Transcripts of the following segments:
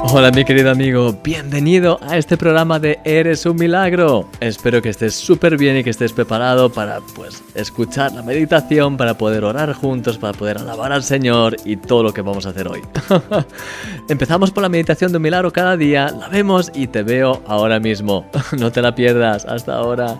Hola mi querido amigo, bienvenido a este programa de Eres un milagro. Espero que estés súper bien y que estés preparado para pues escuchar la meditación, para poder orar juntos, para poder alabar al Señor y todo lo que vamos a hacer hoy. Empezamos por la meditación de un milagro cada día, la vemos y te veo ahora mismo. No te la pierdas, hasta ahora.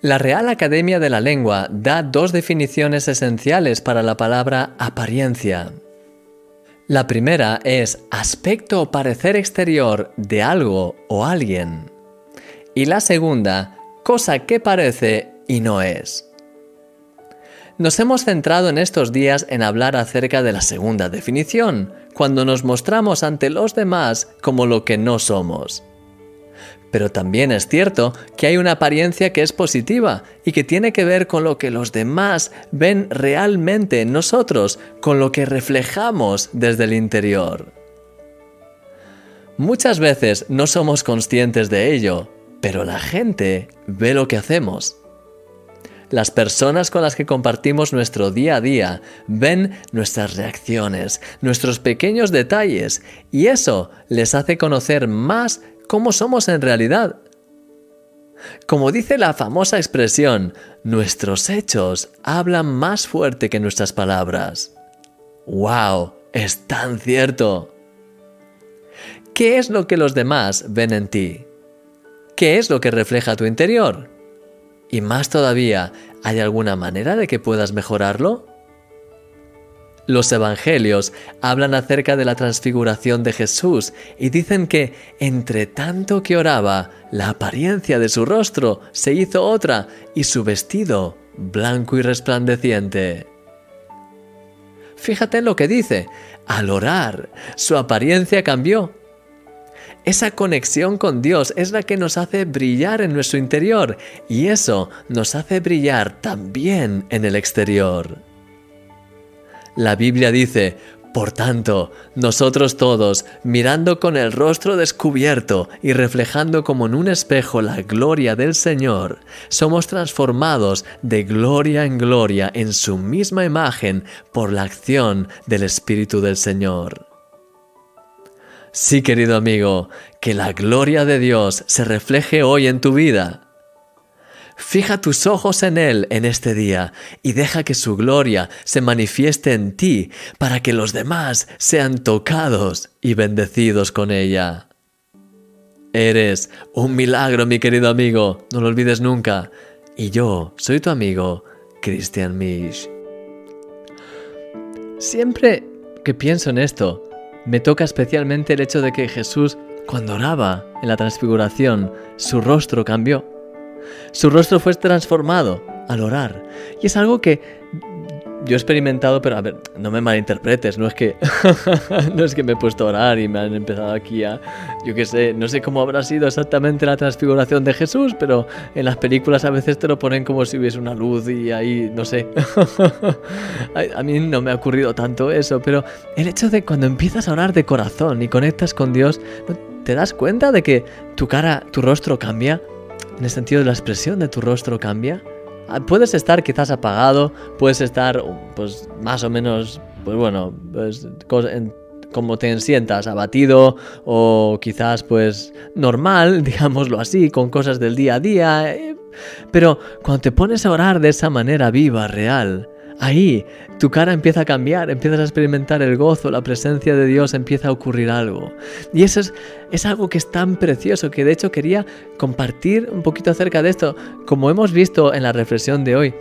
La Real Academia de la Lengua da dos definiciones esenciales para la palabra apariencia. La primera es aspecto o parecer exterior de algo o alguien. Y la segunda, cosa que parece y no es. Nos hemos centrado en estos días en hablar acerca de la segunda definición, cuando nos mostramos ante los demás como lo que no somos. Pero también es cierto que hay una apariencia que es positiva y que tiene que ver con lo que los demás ven realmente en nosotros, con lo que reflejamos desde el interior. Muchas veces no somos conscientes de ello, pero la gente ve lo que hacemos. Las personas con las que compartimos nuestro día a día ven nuestras reacciones, nuestros pequeños detalles, y eso les hace conocer más cómo somos en realidad. Como dice la famosa expresión, nuestros hechos hablan más fuerte que nuestras palabras. ¡Wow! Es tan cierto. ¿Qué es lo que los demás ven en ti? ¿Qué es lo que refleja tu interior? Y más todavía, ¿hay alguna manera de que puedas mejorarlo? Los evangelios hablan acerca de la transfiguración de Jesús y dicen que, entre tanto que oraba, la apariencia de su rostro se hizo otra y su vestido blanco y resplandeciente. Fíjate en lo que dice, al orar, su apariencia cambió. Esa conexión con Dios es la que nos hace brillar en nuestro interior y eso nos hace brillar también en el exterior. La Biblia dice, por tanto, nosotros todos, mirando con el rostro descubierto y reflejando como en un espejo la gloria del Señor, somos transformados de gloria en gloria en su misma imagen por la acción del Espíritu del Señor. Sí, querido amigo, que la gloria de Dios se refleje hoy en tu vida. Fija tus ojos en Él en este día y deja que su gloria se manifieste en ti para que los demás sean tocados y bendecidos con ella. Eres un milagro, mi querido amigo, no lo olvides nunca. Y yo soy tu amigo, Christian Misch. Siempre que pienso en esto, me toca especialmente el hecho de que Jesús, cuando oraba en la transfiguración, su rostro cambió. Su rostro fue transformado al orar. Y es algo que yo he experimentado, pero a ver, no me malinterpretes, no es que no es que me he puesto a orar y me han empezado aquí a yo qué sé, no sé cómo habrá sido exactamente la transfiguración de Jesús, pero en las películas a veces te lo ponen como si hubiese una luz y ahí, no sé. a mí no me ha ocurrido tanto eso, pero el hecho de cuando empiezas a orar de corazón y conectas con Dios, ¿te das cuenta de que tu cara, tu rostro cambia? En el sentido de la expresión de tu rostro cambia. Ah, puedes estar quizás apagado, puedes estar pues más o menos, pues bueno, pues, como te sientas, abatido o quizás pues normal, digámoslo así, con cosas del día a día. Eh, pero cuando te pones a orar de esa manera viva, real, Ahí tu cara empieza a cambiar, empiezas a experimentar el gozo, la presencia de Dios, empieza a ocurrir algo. Y eso es, es algo que es tan precioso que de hecho quería compartir un poquito acerca de esto, como hemos visto en la reflexión de hoy.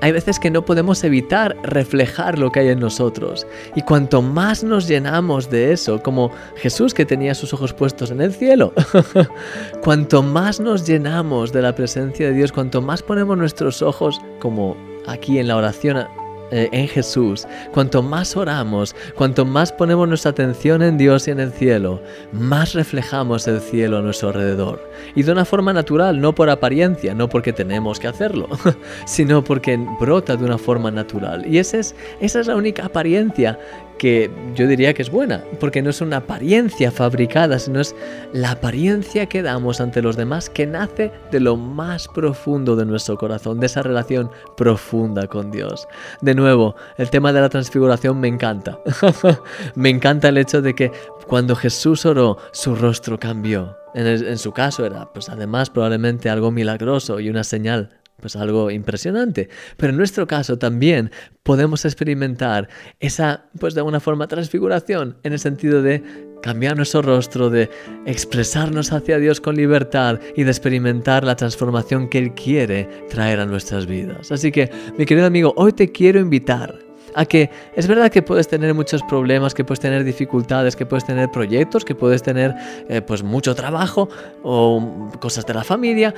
Hay veces que no podemos evitar reflejar lo que hay en nosotros. Y cuanto más nos llenamos de eso, como Jesús que tenía sus ojos puestos en el cielo, cuanto más nos llenamos de la presencia de Dios, cuanto más ponemos nuestros ojos como aquí en la oración eh, en Jesús, cuanto más oramos, cuanto más ponemos nuestra atención en Dios y en el cielo, más reflejamos el cielo a nuestro alrededor. Y de una forma natural, no por apariencia, no porque tenemos que hacerlo, sino porque brota de una forma natural. Y esa es, esa es la única apariencia que yo diría que es buena, porque no es una apariencia fabricada, sino es la apariencia que damos ante los demás que nace de lo más profundo de nuestro corazón, de esa relación profunda con Dios. De nuevo, el tema de la transfiguración me encanta. me encanta el hecho de que cuando Jesús oró, su rostro cambió. En, su caso era, pues además, probablemente algo milagroso y una señal pues algo impresionante. Pero en nuestro caso también podemos experimentar esa, pues de alguna forma, transfiguración, en el sentido de cambiar nuestro rostro, de expresarnos hacia Dios con libertad y de experimentar la transformación que Él quiere traer a nuestras vidas. Así que, mi querido amigo, hoy te quiero invitar a que es verdad que puedes tener muchos problemas, que puedes tener dificultades, que puedes tener proyectos, que puedes tener eh, pues mucho trabajo o cosas de la familia,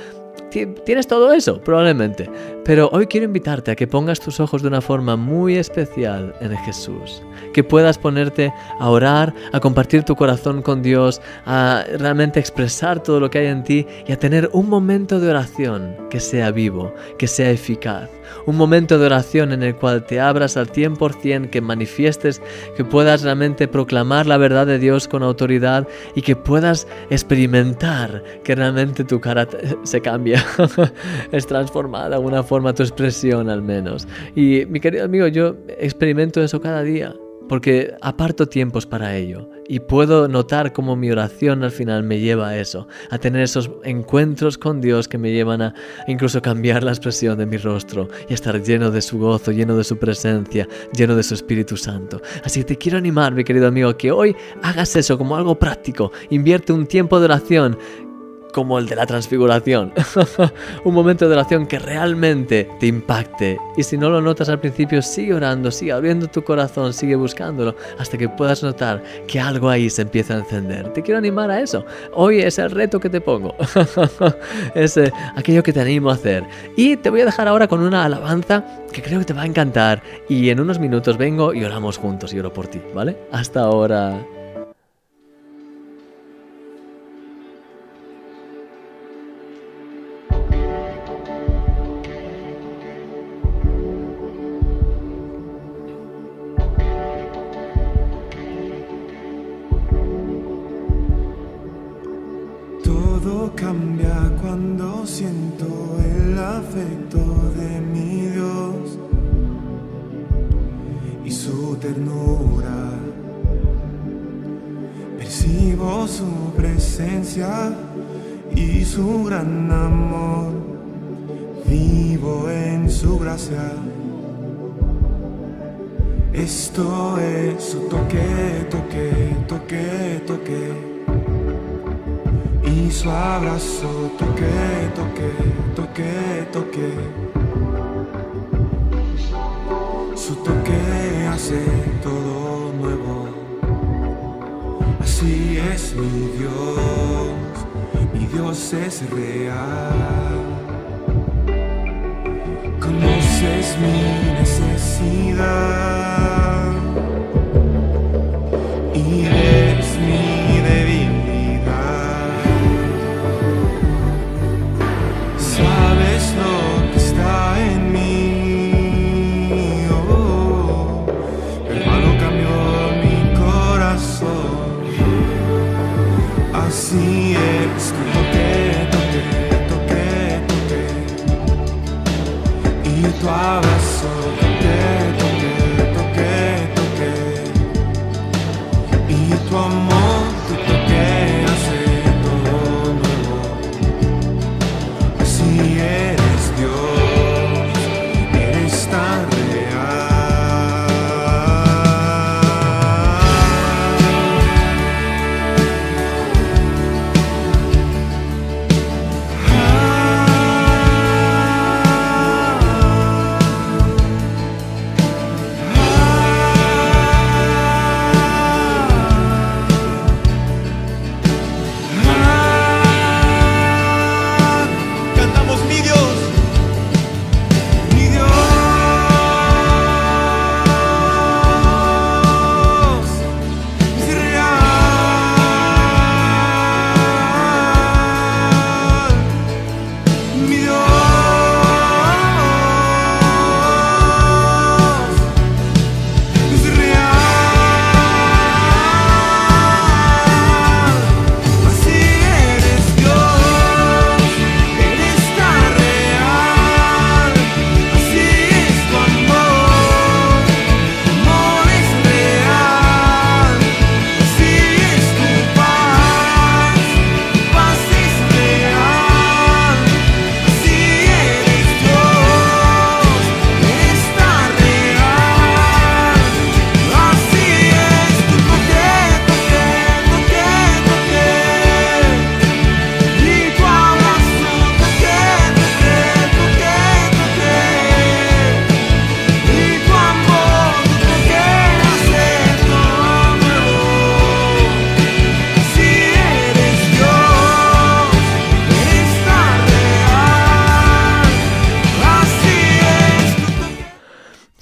Tienes todo eso, probablemente. Pero hoy quiero invitarte a que pongas tus ojos de una forma muy especial en Jesús. Que puedas ponerte a orar, a compartir tu corazón con Dios, a realmente expresar todo lo que hay en ti y a tener un momento de oración que sea vivo, que sea eficaz. Un momento de oración en el cual te abras al 100%, que manifiestes, que puedas realmente proclamar la verdad de Dios con autoridad y que puedas experimentar que realmente tu cara se cambia, es transformada de alguna forma tu expresión al menos. Y mi querido amigo, yo experimento eso cada día porque aparto tiempos para ello y puedo notar cómo mi oración al final me lleva a eso, a tener esos encuentros con Dios que me llevan a incluso cambiar la expresión de mi rostro y a estar lleno de su gozo, lleno de su presencia, lleno de su Espíritu Santo. Así que te quiero animar, mi querido amigo, que hoy hagas eso como algo práctico, invierte un tiempo de oración como el de la transfiguración. un momento de oración que realmente te impacte. Y si no lo notas al principio, sigue orando, sigue abriendo tu corazón, sigue buscándolo, hasta que puedas notar que algo ahí se empieza a encender. Te quiero animar a eso. Hoy es el reto que te pongo. es eh, aquello que te animo a hacer. Y te voy a dejar ahora con una alabanza que creo que te va a encantar. Y en unos minutos vengo y oramos juntos y oro por ti, ¿vale? Hasta ahora. Cambia cuando siento el afecto de mi Dios y su ternura. Percibo su presencia y su gran amor. Vivo en su gracia. Esto es su toque, toque, toque, toque y su abrazo toque, toque, toque, toque. Su toque hace todo nuevo. Así es mi Dios, mi Dios es real. Conoces mi necesidad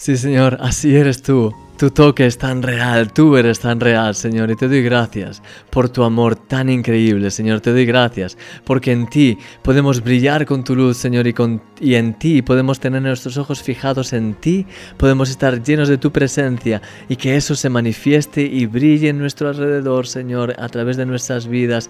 Sí, Señor, así eres tú. Tu toque es tan real, tú eres tan real, Señor, y te doy gracias por tu amor tan increíble, Señor. Te doy gracias porque en ti podemos brillar con tu luz, Señor, y, en ti podemos tener nuestros ojos fijados en ti, podemos estar llenos de tu presencia y que eso se manifieste y brille en nuestro alrededor, Señor, a través de nuestras vidas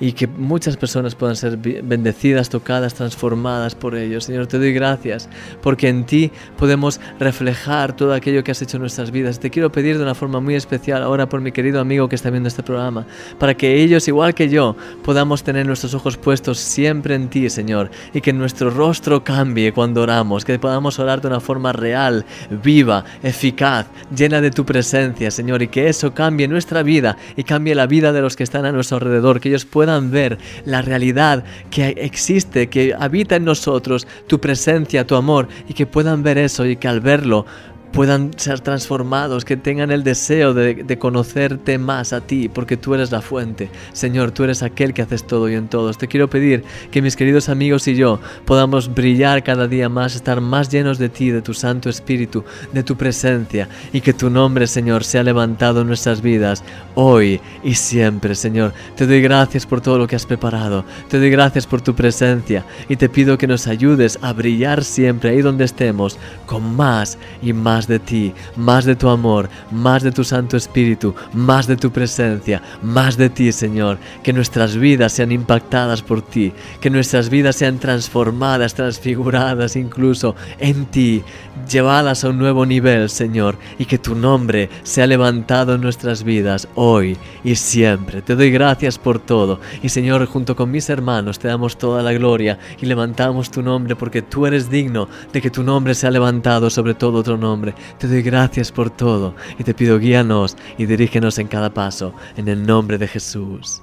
y que muchas personas puedan ser bendecidas, tocadas, transformadas por ello. Señor, te doy gracias porque en ti podemos reflejar todo aquello que has hecho en nuestras vidas te quiero pedir de una forma muy especial ahora por mi querido amigo que está viendo este programa, para que ellos, igual que yo, podamos tener nuestros ojos puestos siempre en ti, Señor, y que nuestro rostro cambie cuando oramos, que podamos orar de una forma real, viva, eficaz, llena de tu presencia, Señor, y que eso cambie nuestra vida y cambie la vida de los que están a nuestro alrededor, que ellos puedan ver la realidad que existe, que habita en nosotros, tu presencia, tu amor, y que puedan ver eso y que al verlo puedan ser transformados, que tengan el deseo de, conocerte más a ti, porque tú eres la fuente. Señor, tú eres aquel que haces todo y en todos. Te quiero pedir que mis queridos amigos y yo podamos brillar cada día más, estar más llenos de ti, de tu Santo Espíritu, de tu presencia, y que tu nombre, Señor, sea levantado en nuestras vidas, hoy y siempre, Señor. Te doy gracias por todo lo que has preparado, te doy gracias por tu presencia, y te pido que nos ayudes a brillar siempre ahí donde estemos, con más y más de ti, más de tu amor, más de tu Santo Espíritu, más de tu presencia, más de ti, Señor. Que nuestras vidas sean impactadas por ti, que nuestras vidas sean transformadas, transfiguradas incluso en ti, llevadas a un nuevo nivel, Señor, y que tu nombre sea levantado en nuestras vidas hoy y siempre. Te doy gracias por todo y, Señor, junto con mis hermanos te damos toda la gloria y levantamos tu nombre porque tú eres digno de que tu nombre sea levantado sobre todo otro nombre te doy gracias por todo y te pido guíanos y dirígenos en cada paso, en el nombre de Jesús.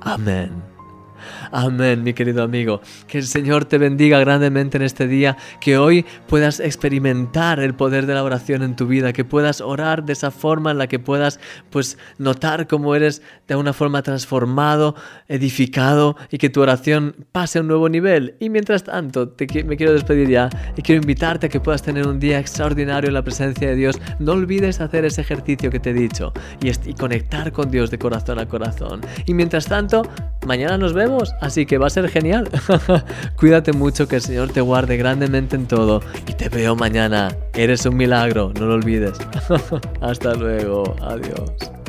Amén. Amén, mi querido amigo. Que el Señor te bendiga grandemente en este día, que hoy puedas experimentar el poder de la oración en tu vida, que puedas orar de esa forma en la que puedas pues notar cómo eres de una forma transformado, edificado y que tu oración pase a un nuevo nivel. Y mientras tanto, me quiero despedir ya y quiero invitarte a que puedas tener un día extraordinario en la presencia de Dios. No olvides hacer ese ejercicio que te he dicho y, y conectar con Dios de corazón a corazón. Y mientras tanto, mañana nos vemos así que va a ser genial. Cuídate mucho, que el Señor te guarde grandemente en todo y te veo mañana. Eres un milagro, no lo olvides. Hasta luego, adiós.